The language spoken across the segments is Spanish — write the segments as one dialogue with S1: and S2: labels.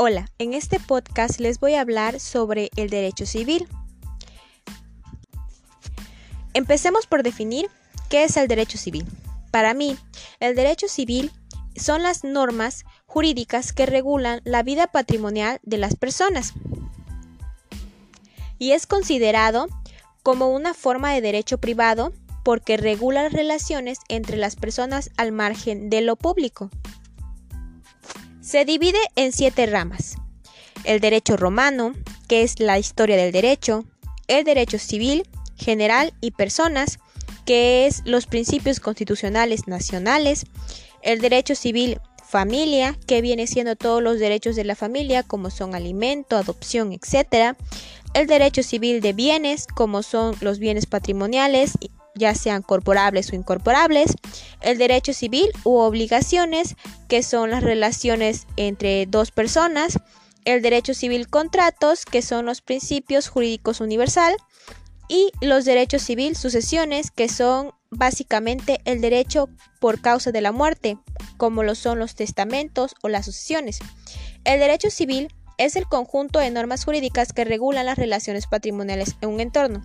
S1: Hola, en este podcast les voy a hablar sobre el derecho civil. Empecemos por definir qué es el derecho civil. Para mí, el derecho civil son las normas jurídicas que regulan la vida patrimonial de las personas y es considerado como una forma de derecho privado porque regula las relaciones entre las personas al margen de lo público. Se divide en siete ramas. El derecho romano, que es la historia del derecho, el derecho civil, general y personas, que es los principios constitucionales nacionales, el derecho civil familia, que viene siendo todos los derechos de la familia, como son alimento, adopción, etc. El derecho civil de bienes, como son los bienes patrimoniales, ya sean corporables o incorporables, el derecho civil u obligaciones, que son las relaciones entre dos personas, el derecho civil contratos, que son los principios jurídicos universal, y los derechos civil sucesiones, que son básicamente el derecho por causa de la muerte, como lo son los testamentos o las sucesiones. El derecho civil es el conjunto de normas jurídicas que regulan las relaciones patrimoniales en un entorno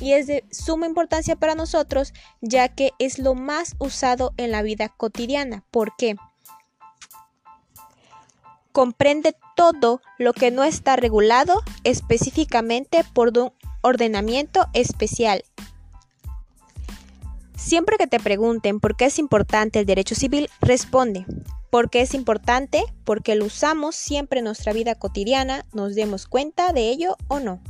S1: y es de suma importancia para nosotros ya que es lo más usado en la vida cotidiana. ¿Por qué? Comprende todo lo que no está regulado específicamente por un ordenamiento especial. Siempre que te pregunten por qué es importante el derecho civil, responde, porque es importante, porque lo usamos siempre en nuestra vida cotidiana, nos demos cuenta de ello o no.